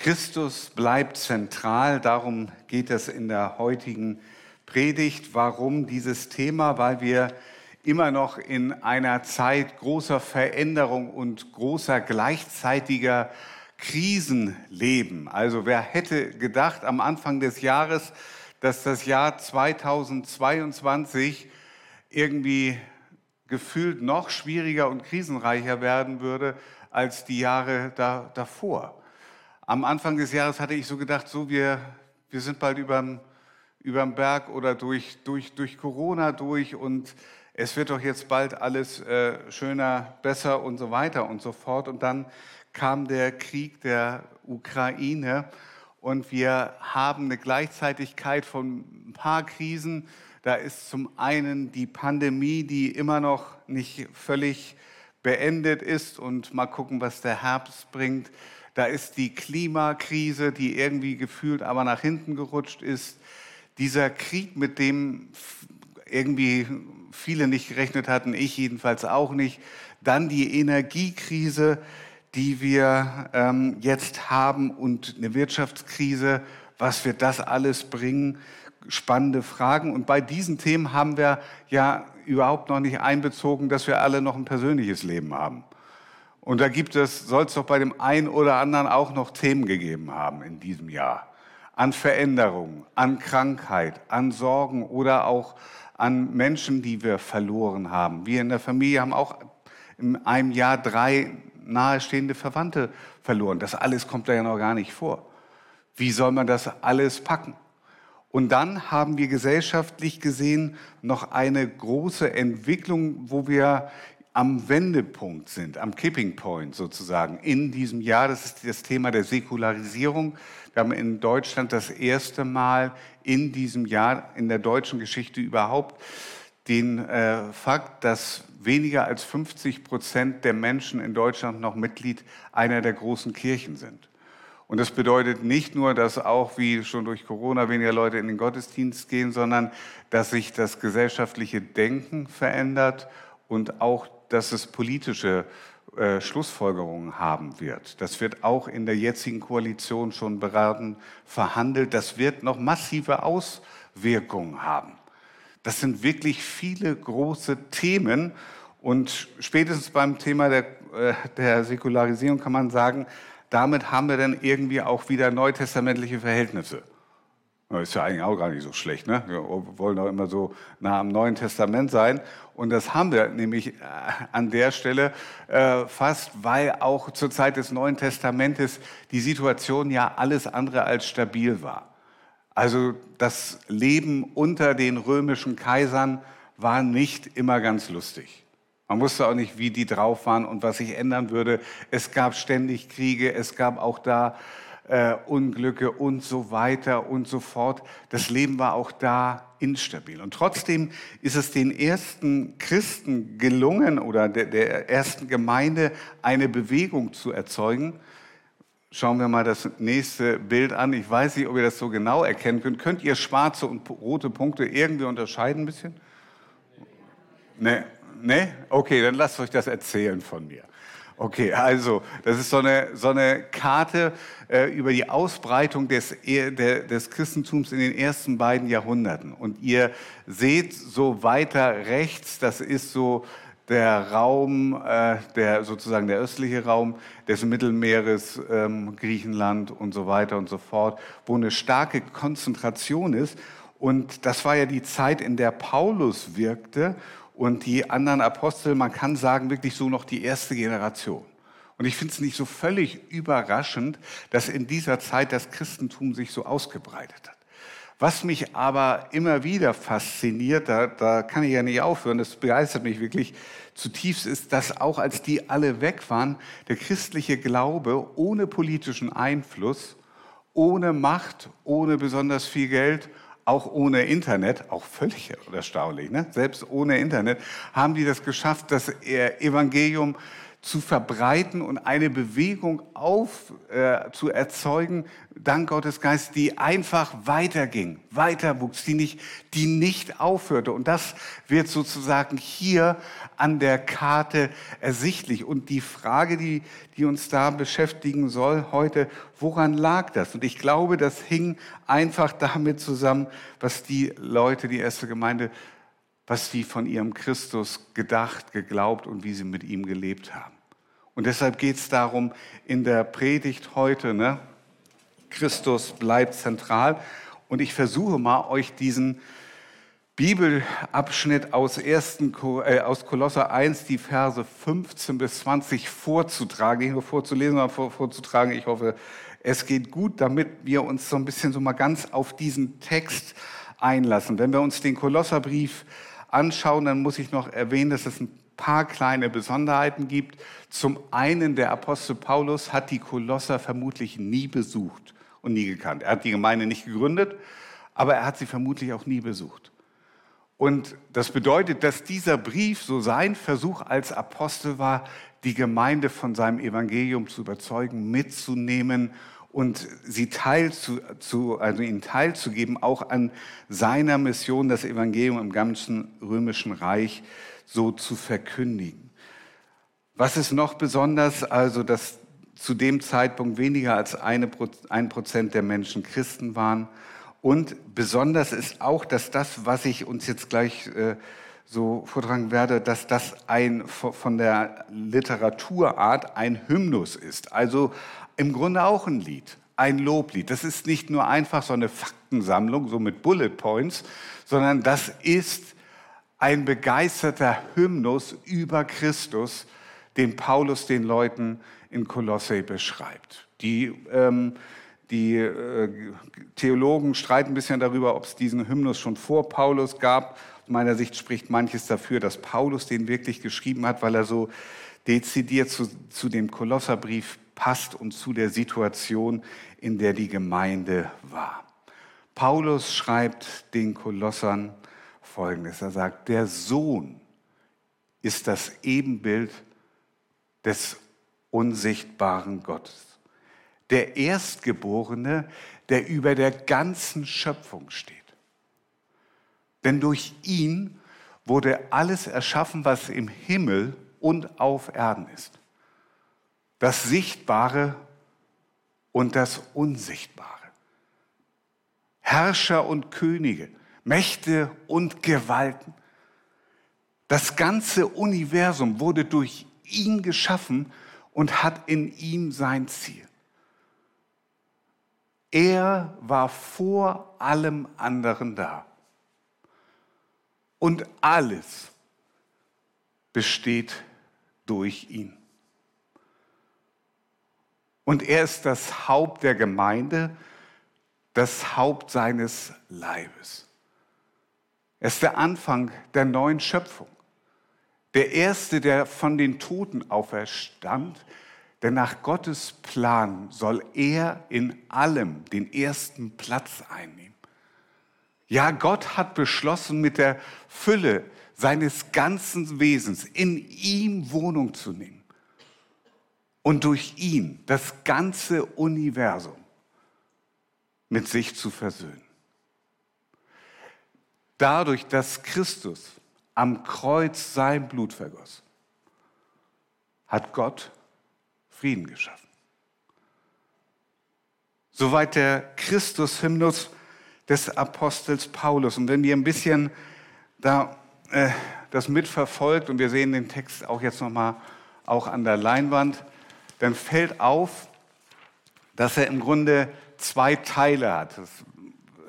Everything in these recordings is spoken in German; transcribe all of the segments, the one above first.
Christus bleibt zentral, darum geht es in der heutigen Predigt. Warum dieses Thema? Weil wir immer noch in einer Zeit großer Veränderung und großer gleichzeitiger Krisen leben. Also wer hätte gedacht am Anfang des Jahres, dass das Jahr 2022 irgendwie gefühlt noch schwieriger und krisenreicher werden würde als die Jahre da, davor. Am Anfang des Jahres hatte ich so gedacht, so wir, wir sind bald überm, überm Berg oder durch, durch, durch Corona durch und es wird doch jetzt bald alles äh, schöner, besser und so weiter und so fort. Und dann kam der Krieg der Ukraine und wir haben eine Gleichzeitigkeit von ein paar Krisen. Da ist zum einen die Pandemie, die immer noch nicht völlig beendet ist und mal gucken, was der Herbst bringt. Da ist die Klimakrise, die irgendwie gefühlt aber nach hinten gerutscht ist. Dieser Krieg, mit dem irgendwie viele nicht gerechnet hatten, ich jedenfalls auch nicht. Dann die Energiekrise, die wir ähm, jetzt haben und eine Wirtschaftskrise. Was wird das alles bringen? Spannende Fragen. Und bei diesen Themen haben wir ja überhaupt noch nicht einbezogen, dass wir alle noch ein persönliches Leben haben. Und da gibt es, soll es doch bei dem einen oder anderen auch noch Themen gegeben haben in diesem Jahr. An Veränderungen, an Krankheit, an Sorgen oder auch an Menschen, die wir verloren haben. Wir in der Familie haben auch in einem Jahr drei nahestehende Verwandte verloren. Das alles kommt da ja noch gar nicht vor. Wie soll man das alles packen? Und dann haben wir gesellschaftlich gesehen noch eine große Entwicklung, wo wir am Wendepunkt sind, am Kipping Point sozusagen in diesem Jahr. Das ist das Thema der Säkularisierung. Wir haben in Deutschland das erste Mal in diesem Jahr in der deutschen Geschichte überhaupt den äh, Fakt, dass weniger als 50 Prozent der Menschen in Deutschland noch Mitglied einer der großen Kirchen sind. Und das bedeutet nicht nur, dass auch wie schon durch Corona weniger Leute in den Gottesdienst gehen, sondern dass sich das gesellschaftliche Denken verändert und auch dass es politische äh, Schlussfolgerungen haben wird. Das wird auch in der jetzigen Koalition schon beraten, verhandelt. Das wird noch massive Auswirkungen haben. Das sind wirklich viele große Themen. Und spätestens beim Thema der, äh, der Säkularisierung kann man sagen, damit haben wir dann irgendwie auch wieder neutestamentliche Verhältnisse. Ist ja eigentlich auch gar nicht so schlecht. Ne? Wir wollen doch immer so nah am Neuen Testament sein. Und das haben wir nämlich äh, an der Stelle äh, fast, weil auch zur Zeit des Neuen Testamentes die Situation ja alles andere als stabil war. Also das Leben unter den römischen Kaisern war nicht immer ganz lustig. Man wusste auch nicht, wie die drauf waren und was sich ändern würde. Es gab ständig Kriege, es gab auch da äh, Unglücke und so weiter und so fort. Das Leben war auch da instabil. Und trotzdem ist es den ersten Christen gelungen oder der, der ersten Gemeinde eine Bewegung zu erzeugen. Schauen wir mal das nächste Bild an. Ich weiß nicht, ob ihr das so genau erkennen könnt. Könnt ihr schwarze und rote Punkte irgendwie unterscheiden ein bisschen? Nee. Nee? Okay, dann lasst euch das erzählen von mir. Okay, also das ist so eine, so eine Karte äh, über die Ausbreitung des, der, des Christentums in den ersten beiden Jahrhunderten. Und ihr seht so weiter rechts, das ist so der Raum, äh, der sozusagen der östliche Raum des Mittelmeeres, ähm, Griechenland und so weiter und so fort, wo eine starke Konzentration ist. Und das war ja die Zeit, in der Paulus wirkte und die anderen Apostel, man kann sagen, wirklich so noch die erste Generation. Und ich finde es nicht so völlig überraschend, dass in dieser Zeit das Christentum sich so ausgebreitet hat. Was mich aber immer wieder fasziniert, da, da kann ich ja nicht aufhören, das begeistert mich wirklich zutiefst, ist, dass auch als die alle weg waren, der christliche Glaube ohne politischen Einfluss, ohne Macht, ohne besonders viel Geld auch ohne Internet, auch völlig erstaunlich, ne? selbst ohne Internet, haben die das geschafft, das Evangelium zu verbreiten und eine Bewegung auf, äh, zu erzeugen, dank Gottes Geist, die einfach weiterging, weiterwuchs, die nicht, die nicht aufhörte. Und das wird sozusagen hier an der Karte ersichtlich. Und die Frage, die, die uns da beschäftigen soll heute, woran lag das? Und ich glaube, das hing einfach damit zusammen, was die Leute, die erste Gemeinde, was sie von ihrem Christus gedacht, geglaubt und wie sie mit ihm gelebt haben. Und deshalb geht es darum in der Predigt heute, ne? Christus bleibt zentral. Und ich versuche mal, euch diesen Bibelabschnitt aus, 1., äh, aus Kolosser 1, die Verse 15 bis 20 vorzutragen, nicht nur vorzulesen, sondern vor, vorzutragen. Ich hoffe, es geht gut, damit wir uns so ein bisschen so mal ganz auf diesen Text einlassen. Wenn wir uns den Kolosserbrief anschauen, dann muss ich noch erwähnen, dass es ein paar kleine Besonderheiten gibt. Zum einen, der Apostel Paulus hat die Kolosser vermutlich nie besucht und nie gekannt. Er hat die Gemeinde nicht gegründet, aber er hat sie vermutlich auch nie besucht. Und das bedeutet, dass dieser Brief so sein Versuch als Apostel war, die Gemeinde von seinem Evangelium zu überzeugen, mitzunehmen und sie teil zu, also ihnen teilzugeben, auch an seiner Mission, das Evangelium im ganzen römischen Reich so zu verkündigen. Was ist noch besonders? Also, dass zu dem Zeitpunkt weniger als ein Prozent der Menschen Christen waren. Und besonders ist auch, dass das, was ich uns jetzt gleich äh, so vortragen werde, dass das ein von der Literaturart ein Hymnus ist. Also im Grunde auch ein Lied, ein Loblied. Das ist nicht nur einfach so eine Faktensammlung, so mit Bullet Points, sondern das ist ein begeisterter Hymnus über Christus, den Paulus den Leuten in Kolosse beschreibt. Die, ähm, die äh, Theologen streiten ein bisschen darüber, ob es diesen Hymnus schon vor Paulus gab. Aus meiner Sicht spricht manches dafür, dass Paulus den wirklich geschrieben hat, weil er so dezidiert zu, zu dem Kolosserbrief passt und zu der Situation, in der die Gemeinde war. Paulus schreibt den Kolossern Folgendes. Er sagt, der Sohn ist das Ebenbild des unsichtbaren Gottes. Der Erstgeborene, der über der ganzen Schöpfung steht. Denn durch ihn wurde alles erschaffen, was im Himmel und auf Erden ist das Sichtbare und das Unsichtbare. Herrscher und Könige, Mächte und Gewalten. Das ganze Universum wurde durch ihn geschaffen und hat in ihm sein Ziel. Er war vor allem anderen da. Und alles besteht durch ihn. Und er ist das Haupt der Gemeinde, das Haupt seines Leibes. Er ist der Anfang der neuen Schöpfung. Der Erste, der von den Toten auferstand, denn nach Gottes Plan soll er in allem den ersten Platz einnehmen. Ja, Gott hat beschlossen, mit der Fülle seines ganzen Wesens in ihm Wohnung zu nehmen und durch ihn das ganze Universum mit sich zu versöhnen. Dadurch, dass Christus am Kreuz sein Blut vergoss, hat Gott Frieden geschaffen. Soweit der Christus-Hymnus des Apostels Paulus. Und wenn wir ein bisschen da äh, das mitverfolgt und wir sehen den Text auch jetzt nochmal auch an der Leinwand, dann fällt auf, dass er im Grunde zwei Teile hat. Das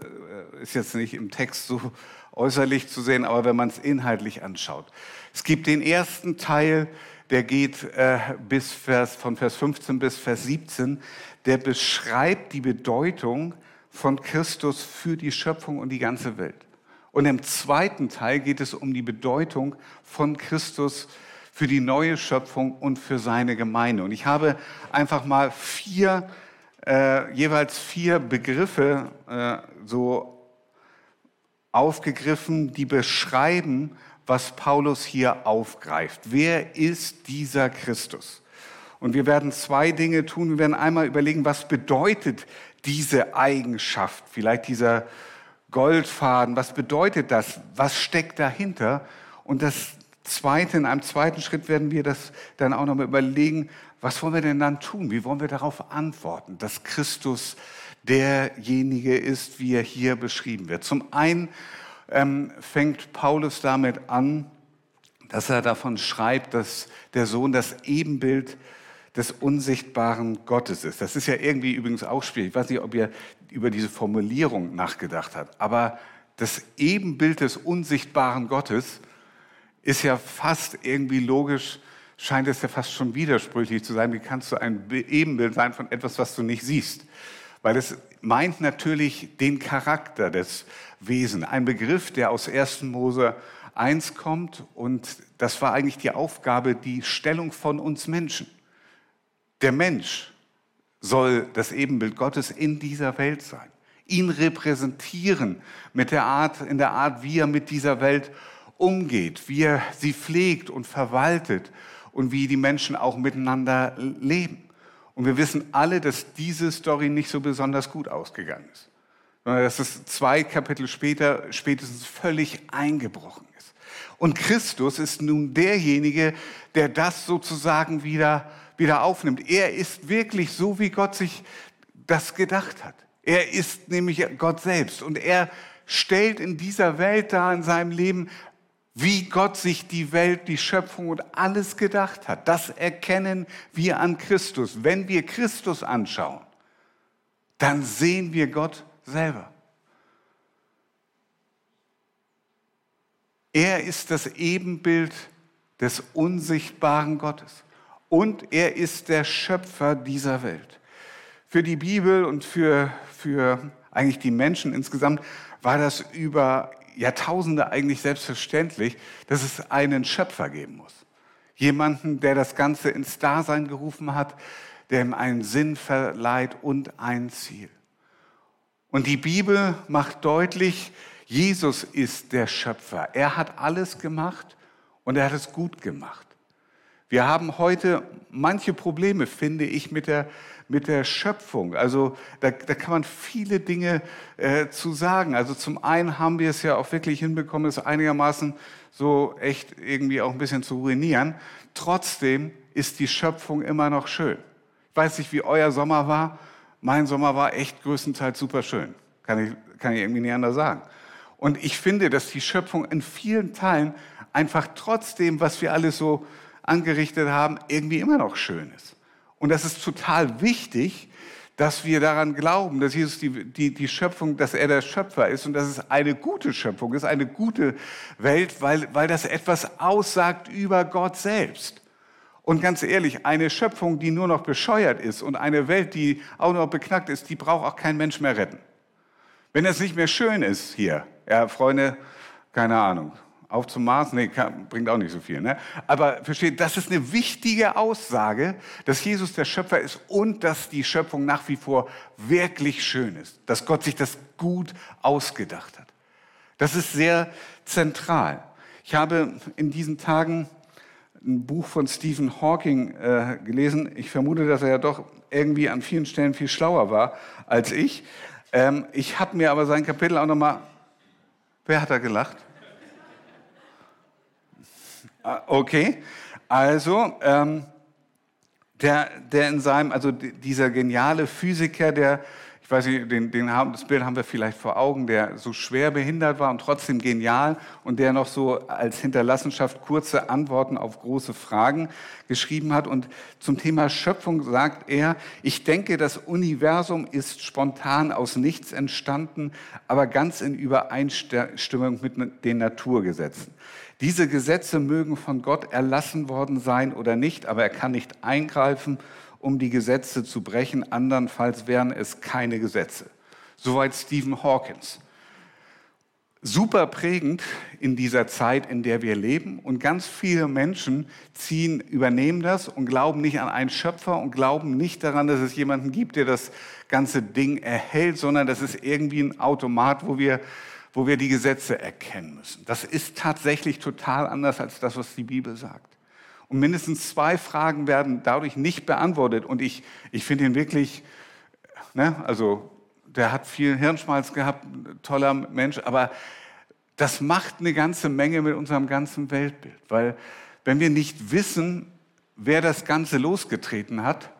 äh, ist jetzt nicht im Text so äußerlich zu sehen, aber wenn man es inhaltlich anschaut. Es gibt den ersten Teil, der geht äh, bis Vers, von Vers 15 bis Vers 17, der beschreibt die Bedeutung von Christus für die Schöpfung und die ganze Welt. Und im zweiten Teil geht es um die Bedeutung von Christus für die neue Schöpfung und für seine Gemeinde. Und ich habe einfach mal vier, äh, jeweils vier Begriffe äh, so aufgegriffen, die beschreiben, was Paulus hier aufgreift. Wer ist dieser Christus? Und wir werden zwei Dinge tun. Wir werden einmal überlegen, was bedeutet diese Eigenschaft, vielleicht dieser Goldfaden, was bedeutet das? Was steckt dahinter? Und das Zweite, in einem zweiten Schritt werden wir das dann auch nochmal überlegen, was wollen wir denn dann tun? Wie wollen wir darauf antworten, dass Christus derjenige ist, wie er hier beschrieben wird? Zum einen ähm, fängt Paulus damit an, dass er davon schreibt, dass der Sohn das Ebenbild des unsichtbaren Gottes ist. Das ist ja irgendwie übrigens auch schwierig. Ich weiß nicht, ob ihr über diese Formulierung nachgedacht habt, aber das Ebenbild des unsichtbaren Gottes ist ja fast irgendwie logisch, scheint es ja fast schon widersprüchlich zu sein. Wie kannst du ein Ebenbild sein von etwas, was du nicht siehst? Weil es meint natürlich den Charakter des Wesens. Ein Begriff, der aus 1. Mose 1 kommt und das war eigentlich die Aufgabe, die Stellung von uns Menschen. Der Mensch soll das Ebenbild Gottes in dieser Welt sein, ihn repräsentieren mit der Art, in der Art, wie er mit dieser Welt umgeht, wie er sie pflegt und verwaltet und wie die Menschen auch miteinander leben. Und wir wissen alle, dass diese Story nicht so besonders gut ausgegangen ist, sondern dass es zwei Kapitel später spätestens völlig eingebrochen ist. Und Christus ist nun derjenige, der das sozusagen wieder wieder aufnimmt. Er ist wirklich so, wie Gott sich das gedacht hat. Er ist nämlich Gott selbst und er stellt in dieser Welt da in seinem Leben, wie Gott sich die Welt, die Schöpfung und alles gedacht hat. Das erkennen wir an Christus. Wenn wir Christus anschauen, dann sehen wir Gott selber. Er ist das Ebenbild des unsichtbaren Gottes und er ist der Schöpfer dieser Welt. Für die Bibel und für, für eigentlich die Menschen insgesamt war das über Jahrtausende eigentlich selbstverständlich, dass es einen Schöpfer geben muss. Jemanden, der das Ganze ins Dasein gerufen hat, der ihm einen Sinn verleiht und ein Ziel. Und die Bibel macht deutlich, Jesus ist der Schöpfer. Er hat alles gemacht und er hat es gut gemacht. Wir haben heute manche Probleme, finde ich, mit der, mit der Schöpfung. Also da, da kann man viele Dinge äh, zu sagen. Also zum einen haben wir es ja auch wirklich hinbekommen, es einigermaßen so echt irgendwie auch ein bisschen zu ruinieren. Trotzdem ist die Schöpfung immer noch schön. Ich weiß nicht, wie euer Sommer war. Mein Sommer war echt größtenteils super schön. Kann ich, kann ich irgendwie nicht anders sagen. Und ich finde, dass die Schöpfung in vielen Teilen einfach trotzdem, was wir alles so angerichtet haben, irgendwie immer noch schön ist. Und das ist total wichtig, dass wir daran glauben, dass Jesus die, die, die Schöpfung, dass er der Schöpfer ist und dass es eine gute Schöpfung ist, eine gute Welt, weil, weil das etwas aussagt über Gott selbst. Und ganz ehrlich, eine Schöpfung, die nur noch bescheuert ist und eine Welt, die auch noch beknackt ist, die braucht auch kein Mensch mehr retten. Wenn es nicht mehr schön ist hier, ja, Freunde, keine Ahnung, auf zum Mars, nee, kann, bringt auch nicht so viel. Ne? Aber versteht, das ist eine wichtige Aussage, dass Jesus der Schöpfer ist und dass die Schöpfung nach wie vor wirklich schön ist. Dass Gott sich das gut ausgedacht hat. Das ist sehr zentral. Ich habe in diesen Tagen ein Buch von Stephen Hawking äh, gelesen. Ich vermute, dass er ja doch irgendwie an vielen Stellen viel schlauer war als ich. Ähm, ich habe mir aber sein Kapitel auch nochmal... Wer hat da gelacht? Ah, okay, also ähm, der, der in seinem, also dieser geniale Physiker, der, ich weiß nicht, den, den haben, das Bild haben wir vielleicht vor Augen, der so schwer behindert war und trotzdem genial und der noch so als Hinterlassenschaft kurze Antworten auf große Fragen geschrieben hat. Und zum Thema Schöpfung sagt er, ich denke, das Universum ist spontan aus nichts entstanden, aber ganz in Übereinstimmung mit den Naturgesetzen. Diese Gesetze mögen von Gott erlassen worden sein oder nicht, aber er kann nicht eingreifen, um die Gesetze zu brechen. Andernfalls wären es keine Gesetze. Soweit Stephen Hawkins. Super prägend in dieser Zeit, in der wir leben. Und ganz viele Menschen ziehen, übernehmen das und glauben nicht an einen Schöpfer und glauben nicht daran, dass es jemanden gibt, der das ganze Ding erhält, sondern das ist irgendwie ein Automat, wo wir wo wir die Gesetze erkennen müssen. Das ist tatsächlich total anders als das, was die Bibel sagt. Und mindestens zwei Fragen werden dadurch nicht beantwortet. Und ich, ich finde ihn wirklich, ne, also der hat viel Hirnschmalz gehabt, toller Mensch, aber das macht eine ganze Menge mit unserem ganzen Weltbild. Weil wenn wir nicht wissen, wer das Ganze losgetreten hat,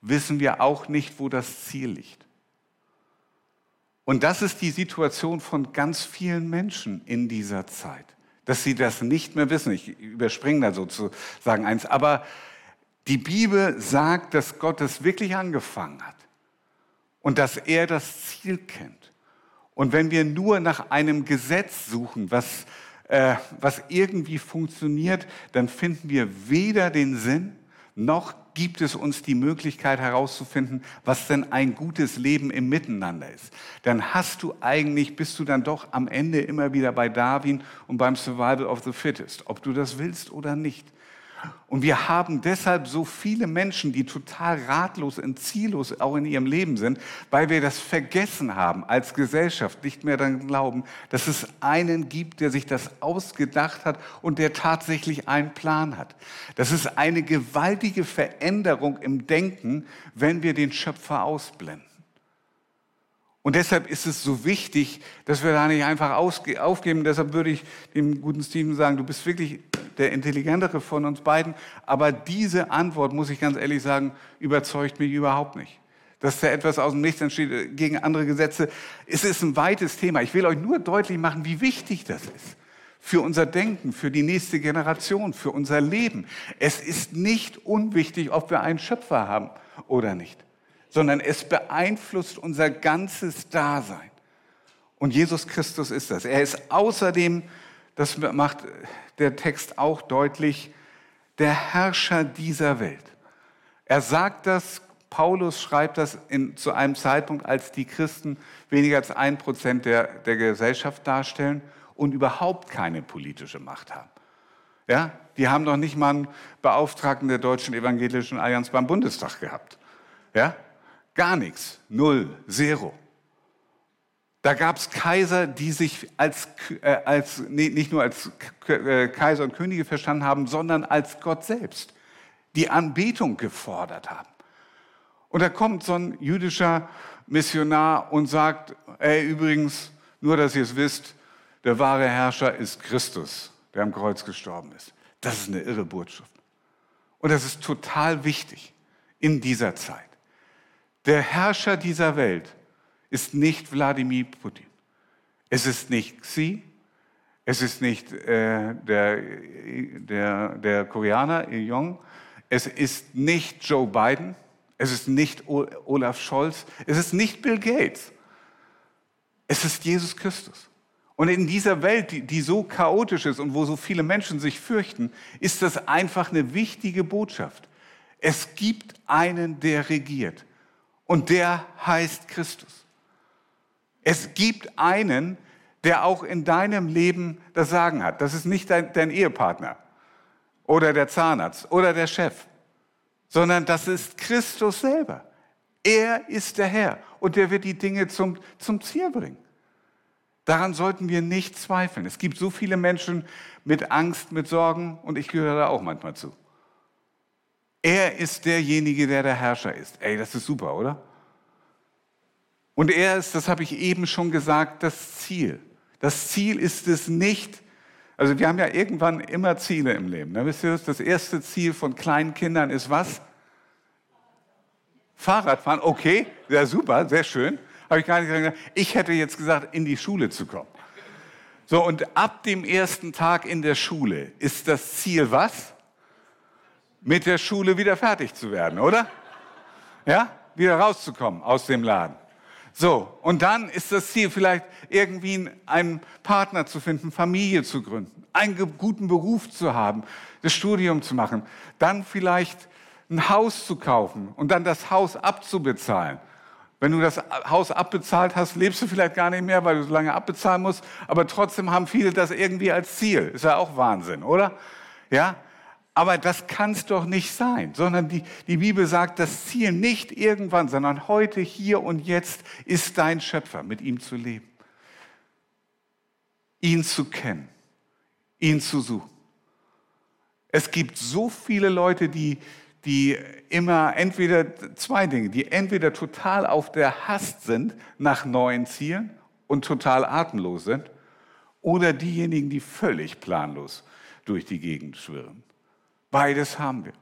wissen wir auch nicht, wo das Ziel liegt. Und das ist die Situation von ganz vielen Menschen in dieser Zeit, dass sie das nicht mehr wissen. Ich überspringe da sozusagen eins, aber die Bibel sagt, dass Gott es wirklich angefangen hat und dass er das Ziel kennt. Und wenn wir nur nach einem Gesetz suchen, was, äh, was irgendwie funktioniert, dann finden wir weder den Sinn noch gibt es uns die Möglichkeit herauszufinden, was denn ein gutes Leben im Miteinander ist. Dann hast du eigentlich, bist du dann doch am Ende immer wieder bei Darwin und beim Survival of the Fittest, ob du das willst oder nicht. Und wir haben deshalb so viele Menschen, die total ratlos und ziellos auch in ihrem Leben sind, weil wir das vergessen haben als Gesellschaft, nicht mehr daran glauben, dass es einen gibt, der sich das ausgedacht hat und der tatsächlich einen Plan hat. Das ist eine gewaltige Veränderung im Denken, wenn wir den Schöpfer ausblenden. Und deshalb ist es so wichtig, dass wir da nicht einfach aufgeben. Deshalb würde ich dem guten Steven sagen, du bist wirklich der intelligentere von uns beiden. Aber diese Antwort, muss ich ganz ehrlich sagen, überzeugt mich überhaupt nicht. Dass da etwas aus dem Nichts entsteht gegen andere Gesetze. Es ist ein weites Thema. Ich will euch nur deutlich machen, wie wichtig das ist. Für unser Denken, für die nächste Generation, für unser Leben. Es ist nicht unwichtig, ob wir einen Schöpfer haben oder nicht sondern es beeinflusst unser ganzes Dasein. Und Jesus Christus ist das. Er ist außerdem, das macht der Text auch deutlich, der Herrscher dieser Welt. Er sagt das, Paulus schreibt das in, zu einem Zeitpunkt, als die Christen weniger als ein Prozent der, der Gesellschaft darstellen und überhaupt keine politische Macht haben. Ja, die haben noch nicht mal einen Beauftragten der Deutschen Evangelischen Allianz beim Bundestag gehabt. Ja, Gar nichts. Null. Zero. Da gab es Kaiser, die sich als, äh, als nee, nicht nur als äh, Kaiser und Könige verstanden haben, sondern als Gott selbst, die Anbetung gefordert haben. Und da kommt so ein jüdischer Missionar und sagt, ey, übrigens, nur dass ihr es wisst, der wahre Herrscher ist Christus, der am Kreuz gestorben ist. Das ist eine irre Botschaft. Und das ist total wichtig in dieser Zeit. Der Herrscher dieser Welt ist nicht Wladimir Putin. Es ist nicht Xi, es ist nicht äh, der, der, der Koreaner, Il Jong, es ist nicht Joe Biden, es ist nicht Olaf Scholz, es ist nicht Bill Gates. Es ist Jesus Christus. Und in dieser Welt, die, die, so chaotisch ist und wo so viele Menschen sich fürchten, ist das einfach eine wichtige Botschaft. Es gibt einen, der regiert. Und der heißt Christus. Es gibt einen, der auch in deinem Leben das Sagen hat. Das ist nicht dein, dein Ehepartner oder der Zahnarzt oder der Chef, sondern das ist Christus selber. Er ist der Herr und der wird die Dinge zum, zum Ziel bringen. Daran sollten wir nicht zweifeln. Es gibt so viele Menschen mit Angst, mit Sorgen und ich gehöre da auch manchmal zu. Er ist derjenige, der der Herrscher ist. Ey, das ist super, oder? Und er ist, das habe ich eben schon gesagt, das Ziel. Das Ziel ist es nicht, also wir haben ja irgendwann immer Ziele im Leben. Ne? Wisst ihr, das erste Ziel von kleinen Kindern ist was? Fahrradfahren, okay, ja super, sehr schön. Habe ich gar nicht gesagt. Ich hätte jetzt gesagt, in die Schule zu kommen. So, und ab dem ersten Tag in der Schule ist das Ziel was? Mit der Schule wieder fertig zu werden, oder? Ja, wieder rauszukommen aus dem Laden. So, und dann ist das Ziel vielleicht irgendwie einen Partner zu finden, Familie zu gründen, einen guten Beruf zu haben, das Studium zu machen, dann vielleicht ein Haus zu kaufen und dann das Haus abzubezahlen. Wenn du das Haus abbezahlt hast, lebst du vielleicht gar nicht mehr, weil du so lange abbezahlen musst, aber trotzdem haben viele das irgendwie als Ziel. Ist ja auch Wahnsinn, oder? Ja, aber das kann es doch nicht sein, sondern die, die Bibel sagt, das Ziel nicht irgendwann, sondern heute, hier und jetzt ist dein Schöpfer, mit ihm zu leben. ihn zu kennen, ihn zu suchen. Es gibt so viele Leute, die, die immer entweder zwei Dinge, die entweder total auf der Hast sind nach neuen Zielen und total atemlos sind, oder diejenigen, die völlig planlos durch die Gegend schwirren. Beides haben wir.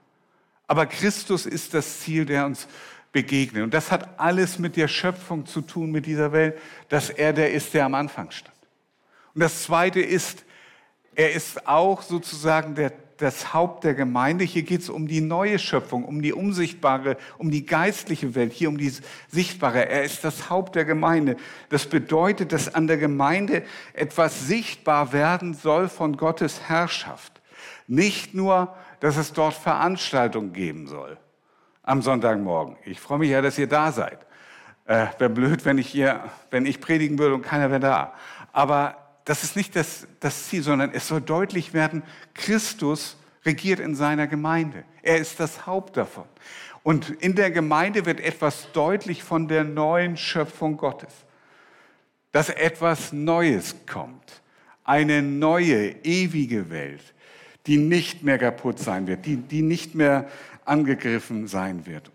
Aber Christus ist das Ziel, der uns begegnet. Und das hat alles mit der Schöpfung zu tun, mit dieser Welt, dass er der ist, der am Anfang stand. Und das Zweite ist, er ist auch sozusagen der, das Haupt der Gemeinde. Hier geht es um die neue Schöpfung, um die unsichtbare, um die geistliche Welt, hier um die sichtbare. Er ist das Haupt der Gemeinde. Das bedeutet, dass an der Gemeinde etwas sichtbar werden soll von Gottes Herrschaft. Nicht nur, dass es dort Veranstaltungen geben soll am Sonntagmorgen. Ich freue mich ja, dass ihr da seid. Äh, Wäre blöd, wenn ich hier, wenn ich predigen würde und keiner wäre da. Aber das ist nicht das, das Ziel, sondern es soll deutlich werden, Christus regiert in seiner Gemeinde. Er ist das Haupt davon. Und in der Gemeinde wird etwas deutlich von der neuen Schöpfung Gottes. Dass etwas Neues kommt. Eine neue, ewige Welt, die nicht mehr kaputt sein wird, die, die nicht mehr angegriffen sein wird.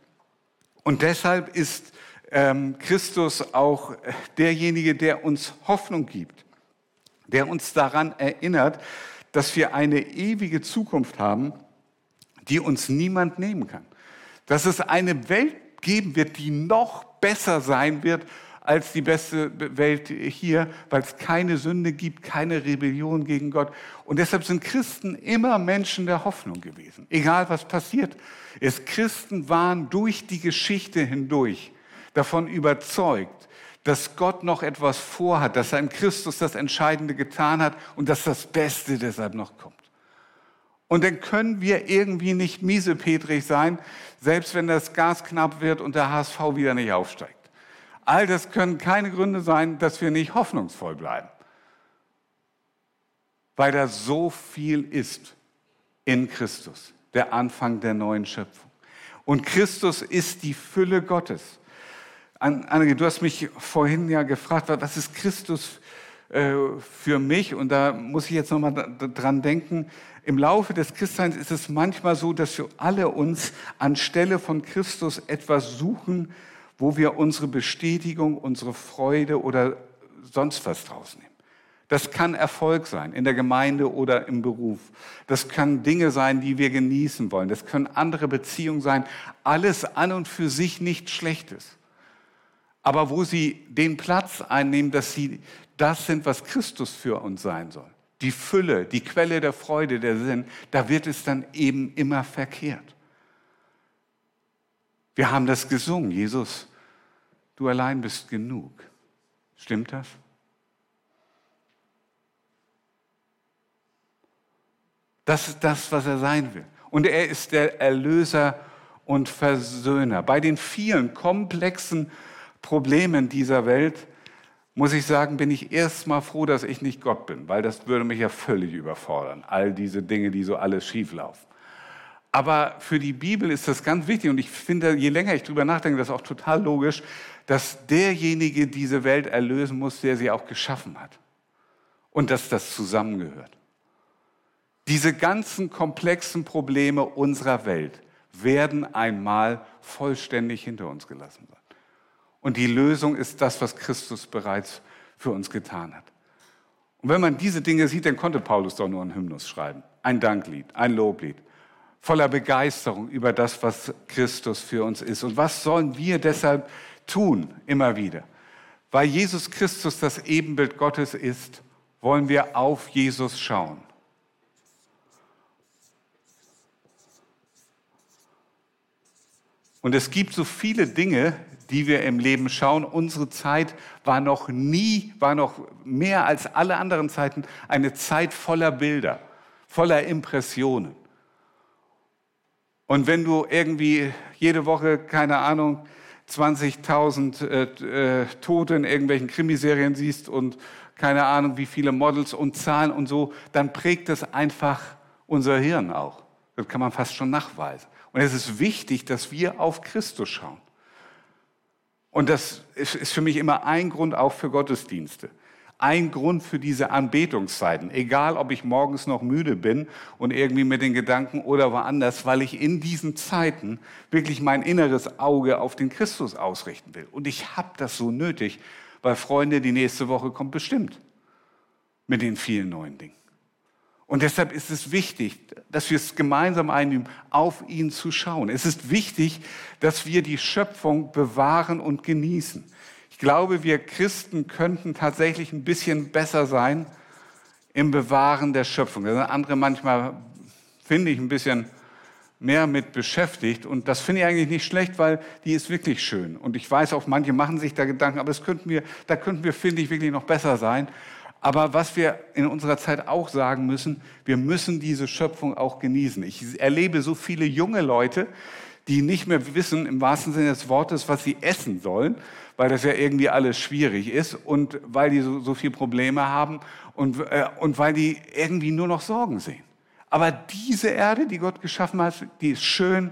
Und deshalb ist ähm, Christus auch derjenige, der uns Hoffnung gibt der uns daran erinnert, dass wir eine ewige Zukunft haben, die uns niemand nehmen kann. Dass es eine Welt geben wird, die noch besser sein wird als die beste Welt hier, weil es keine Sünde gibt, keine Rebellion gegen Gott. Und deshalb sind Christen immer Menschen der Hoffnung gewesen, egal was passiert ist. Christen waren durch die Geschichte hindurch davon überzeugt, dass Gott noch etwas vorhat, dass er in Christus das Entscheidende getan hat und dass das Beste deshalb noch kommt. Und dann können wir irgendwie nicht miesepetrig sein, selbst wenn das Gas knapp wird und der HSV wieder nicht aufsteigt. All das können keine Gründe sein, dass wir nicht hoffnungsvoll bleiben. Weil da so viel ist in Christus, der Anfang der neuen Schöpfung. Und Christus ist die Fülle Gottes. Anneke, du hast mich vorhin ja gefragt, was ist Christus äh, für mich? Und da muss ich jetzt nochmal dran denken. Im Laufe des Christseins ist es manchmal so, dass wir alle uns anstelle von Christus etwas suchen, wo wir unsere Bestätigung, unsere Freude oder sonst was draus nehmen. Das kann Erfolg sein in der Gemeinde oder im Beruf. Das können Dinge sein, die wir genießen wollen. Das können andere Beziehungen sein. Alles an und für sich nichts Schlechtes aber wo sie den Platz einnehmen, dass sie das sind, was Christus für uns sein soll. Die Fülle, die Quelle der Freude, der Sinn, da wird es dann eben immer verkehrt. Wir haben das gesungen, Jesus, du allein bist genug. Stimmt das? Das ist das, was er sein will. Und er ist der Erlöser und Versöhner. Bei den vielen komplexen Problemen dieser Welt, muss ich sagen, bin ich erstmal froh, dass ich nicht Gott bin, weil das würde mich ja völlig überfordern, all diese Dinge, die so alles schieflaufen. Aber für die Bibel ist das ganz wichtig und ich finde, je länger ich drüber nachdenke, das ist auch total logisch, dass derjenige diese Welt erlösen muss, der sie auch geschaffen hat. Und dass das zusammengehört. Diese ganzen komplexen Probleme unserer Welt werden einmal vollständig hinter uns gelassen sein. Und die Lösung ist das, was Christus bereits für uns getan hat. Und wenn man diese Dinge sieht, dann konnte Paulus doch nur ein Hymnus schreiben. Ein Danklied, ein Loblied. Voller Begeisterung über das, was Christus für uns ist. Und was sollen wir deshalb tun, immer wieder? Weil Jesus Christus das Ebenbild Gottes ist, wollen wir auf Jesus schauen. Und es gibt so viele Dinge, die wir im Leben schauen. Unsere Zeit war noch nie, war noch mehr als alle anderen Zeiten eine Zeit voller Bilder, voller Impressionen. Und wenn du irgendwie jede Woche, keine Ahnung, 20.000 äh, äh, Tote in irgendwelchen Krimiserien siehst und keine Ahnung, wie viele Models und Zahlen und so, dann prägt das einfach unser Hirn auch. Das kann man fast schon nachweisen. Und es ist wichtig, dass wir auf Christus schauen. Und das ist für mich immer ein Grund auch für Gottesdienste. Ein Grund für diese Anbetungszeiten. Egal, ob ich morgens noch müde bin und irgendwie mit den Gedanken oder woanders, weil ich in diesen Zeiten wirklich mein inneres Auge auf den Christus ausrichten will. Und ich habe das so nötig, weil Freunde, die nächste Woche kommt bestimmt mit den vielen neuen Dingen. Und deshalb ist es wichtig, dass wir es gemeinsam einnehmen, auf ihn zu schauen. Es ist wichtig, dass wir die Schöpfung bewahren und genießen. Ich glaube, wir Christen könnten tatsächlich ein bisschen besser sein im Bewahren der Schöpfung. Da sind andere manchmal, finde ich, ein bisschen mehr mit beschäftigt. Und das finde ich eigentlich nicht schlecht, weil die ist wirklich schön. Und ich weiß auch, manche machen sich da Gedanken, aber das könnten wir, da könnten wir, finde ich, wirklich noch besser sein. Aber was wir in unserer Zeit auch sagen müssen, wir müssen diese Schöpfung auch genießen. Ich erlebe so viele junge Leute, die nicht mehr wissen, im wahrsten Sinne des Wortes, was sie essen sollen, weil das ja irgendwie alles schwierig ist und weil die so, so viele Probleme haben und, äh, und weil die irgendwie nur noch Sorgen sehen. Aber diese Erde, die Gott geschaffen hat, die ist schön.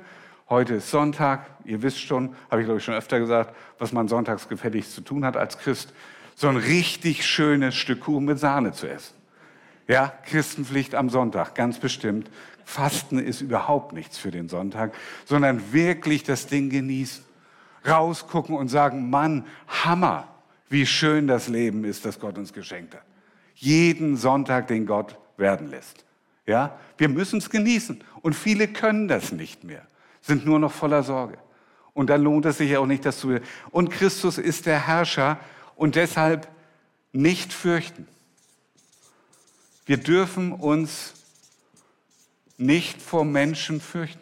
Heute ist Sonntag. Ihr wisst schon, habe ich glaube ich schon öfter gesagt, was man sonntags gefälligst zu tun hat als Christ. So ein richtig schönes Stück Kuchen mit Sahne zu essen. Ja, Christenpflicht am Sonntag, ganz bestimmt. Fasten ist überhaupt nichts für den Sonntag, sondern wirklich das Ding genießen rausgucken und sagen, Mann, Hammer, wie schön das Leben ist, das Gott uns geschenkt hat. Jeden Sonntag, den Gott werden lässt. Ja, wir müssen es genießen. Und viele können das nicht mehr, sind nur noch voller Sorge. Und dann lohnt es sich auch nicht, das zu. Und Christus ist der Herrscher und deshalb nicht fürchten. Wir dürfen uns nicht vor Menschen fürchten.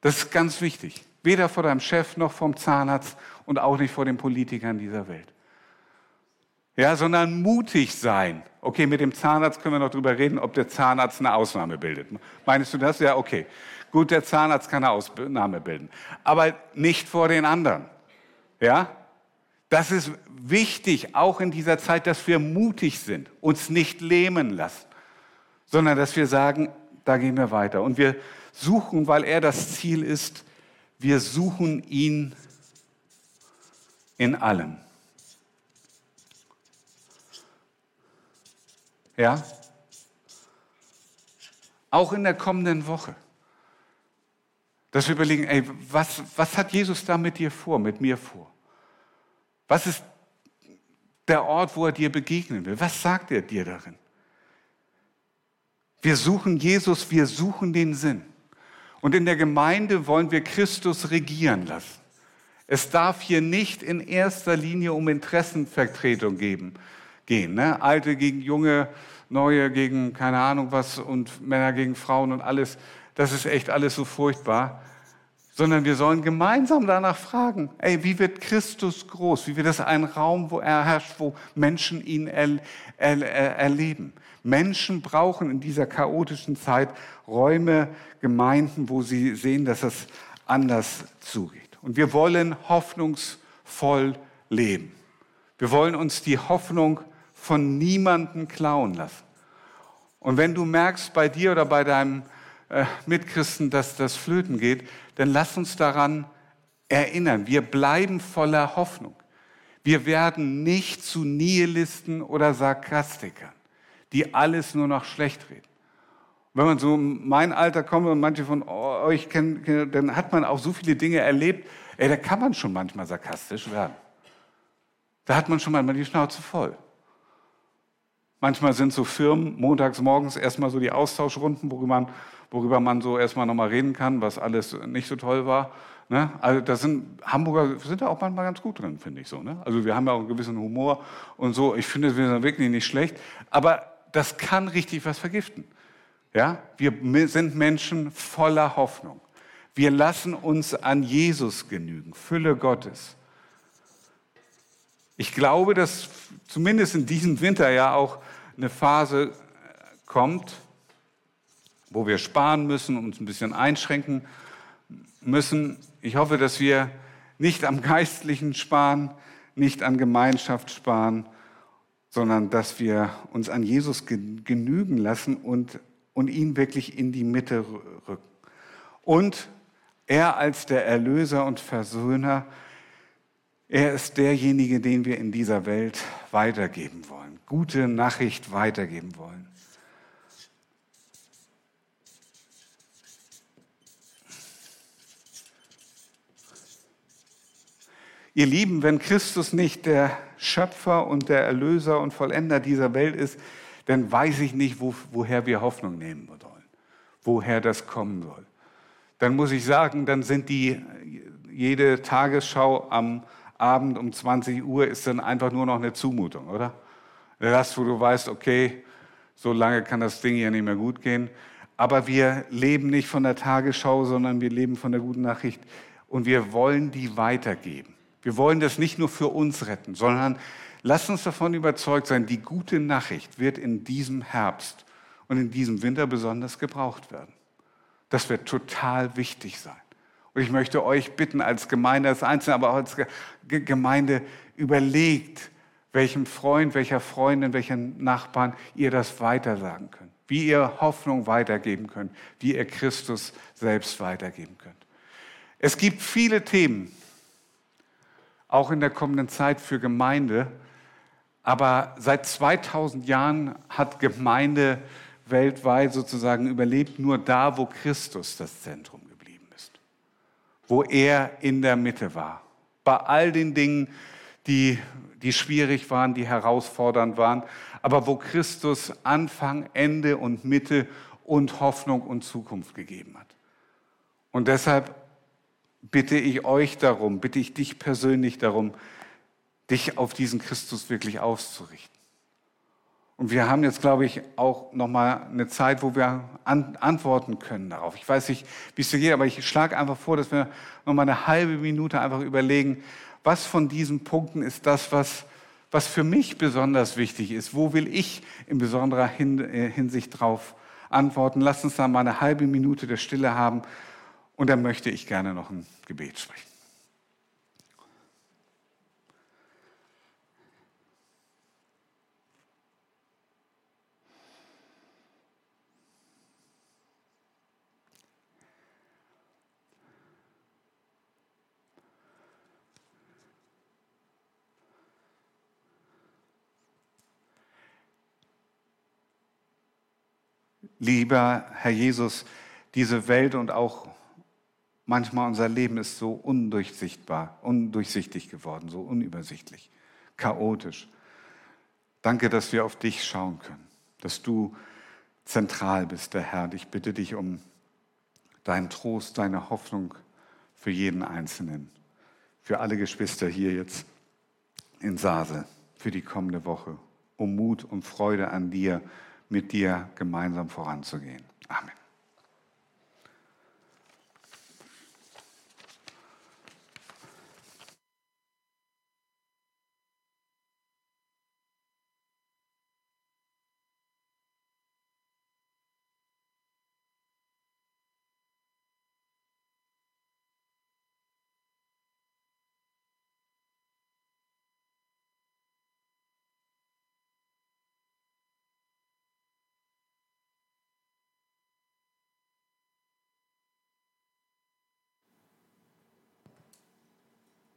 Das ist ganz wichtig. Weder vor deinem Chef noch vom Zahnarzt und auch nicht vor den Politikern dieser Welt. Ja, sondern mutig sein. Okay, mit dem Zahnarzt können wir noch drüber reden, ob der Zahnarzt eine Ausnahme bildet. Meinst du das? Ja, okay. Gut, der Zahnarzt kann eine Ausnahme bilden. Aber nicht vor den anderen. Ja? Das ist wichtig, auch in dieser Zeit, dass wir mutig sind, uns nicht lähmen lassen, sondern dass wir sagen, da gehen wir weiter. Und wir suchen, weil er das Ziel ist, wir suchen ihn in allem. Ja? Auch in der kommenden Woche. Dass wir überlegen, ey, was, was hat Jesus da mit dir vor, mit mir vor? Was ist der Ort, wo er dir begegnen will? Was sagt er dir darin? Wir suchen Jesus, wir suchen den Sinn. Und in der Gemeinde wollen wir Christus regieren lassen. Es darf hier nicht in erster Linie um Interessenvertretung geben, gehen. Ne? Alte gegen Junge, Neue gegen keine Ahnung was und Männer gegen Frauen und alles. Das ist echt alles so furchtbar. Sondern wir sollen gemeinsam danach fragen, ey, wie wird Christus groß? Wie wird das ein Raum, wo er herrscht, wo Menschen ihn er, er, er, erleben? Menschen brauchen in dieser chaotischen Zeit Räume, Gemeinden, wo sie sehen, dass es anders zugeht. Und wir wollen hoffnungsvoll leben. Wir wollen uns die Hoffnung von niemandem klauen lassen. Und wenn du merkst bei dir oder bei deinem äh, Mitchristen, dass das flöten geht, dann lass uns daran erinnern. Wir bleiben voller Hoffnung. Wir werden nicht zu Nihilisten oder Sarkastikern, die alles nur noch schlecht reden. Wenn man so in mein Alter kommt und manche von euch kennen, dann hat man auch so viele Dinge erlebt, ey, da kann man schon manchmal sarkastisch werden. Da hat man schon manchmal die Schnauze voll. Manchmal sind so Firmen montags morgens erstmal so die Austauschrunden, worüber man, worüber man so erstmal nochmal reden kann, was alles nicht so toll war. Ne? Also da sind Hamburger sind da auch manchmal ganz gut drin, finde ich so. Ne? Also wir haben ja auch einen gewissen Humor und so. Ich finde, wir sind wirklich nicht schlecht. Aber das kann richtig was vergiften. Ja, wir sind Menschen voller Hoffnung. Wir lassen uns an Jesus genügen, Fülle Gottes. Ich glaube, dass zumindest in diesem Winter ja auch eine Phase kommt, wo wir sparen müssen, uns ein bisschen einschränken müssen. Ich hoffe, dass wir nicht am Geistlichen sparen, nicht an Gemeinschaft sparen, sondern dass wir uns an Jesus genügen lassen und und ihn wirklich in die Mitte rücken. Und er als der Erlöser und Versöhner, Er ist derjenige, den wir in dieser Welt weitergeben wollen, gute Nachricht weitergeben wollen. Ihr Lieben, wenn Christus nicht der Schöpfer und der Erlöser und Vollender dieser Welt ist, dann weiß ich nicht, wo, woher wir Hoffnung nehmen sollen, woher das kommen soll. Dann muss ich sagen, dann sind die, jede Tagesschau am Abend um 20 Uhr ist dann einfach nur noch eine Zumutung, oder? Das, wo du weißt, okay, so lange kann das Ding ja nicht mehr gut gehen. Aber wir leben nicht von der Tagesschau, sondern wir leben von der guten Nachricht und wir wollen die weitergeben. Wir wollen das nicht nur für uns retten, sondern lasst uns davon überzeugt sein, die gute Nachricht wird in diesem Herbst und in diesem Winter besonders gebraucht werden. Das wird total wichtig sein. Und ich möchte euch bitten, als Gemeinde, als Einzelne, aber auch als Gemeinde, überlegt, welchem Freund, welcher Freundin, welchen Nachbarn ihr das weitersagen könnt. Wie ihr Hoffnung weitergeben könnt, wie ihr Christus selbst weitergeben könnt. Es gibt viele Themen, auch in der kommenden Zeit für Gemeinde. Aber seit 2000 Jahren hat Gemeinde weltweit sozusagen überlebt, nur da, wo Christus das Zentrum geblieben ist, wo er in der Mitte war. Bei all den Dingen, die, die schwierig waren, die herausfordernd waren, aber wo Christus Anfang, Ende und Mitte und Hoffnung und Zukunft gegeben hat. Und deshalb bitte ich euch darum, bitte ich dich persönlich darum, dich auf diesen Christus wirklich auszurichten. Und wir haben jetzt, glaube ich, auch noch mal eine Zeit, wo wir an, antworten können darauf. Ich weiß nicht, wie es dir geht, aber ich schlage einfach vor, dass wir noch mal eine halbe Minute einfach überlegen, was von diesen Punkten ist das, was, was für mich besonders wichtig ist? Wo will ich in besonderer äh, Hinsicht drauf antworten? Lass uns da mal eine halbe Minute der Stille haben und dann möchte ich gerne noch ein Gebet sprechen. Lieber Herr Jesus, diese Welt und auch Manchmal unser Leben ist so undurchsichtbar, undurchsichtig geworden, so unübersichtlich, chaotisch. Danke, dass wir auf dich schauen können, dass du zentral bist, der Herr. Ich bitte dich um deinen Trost, deine Hoffnung für jeden Einzelnen, für alle Geschwister hier jetzt in Sase, für die kommende Woche, um Mut und Freude an dir, mit dir gemeinsam voranzugehen. Amen.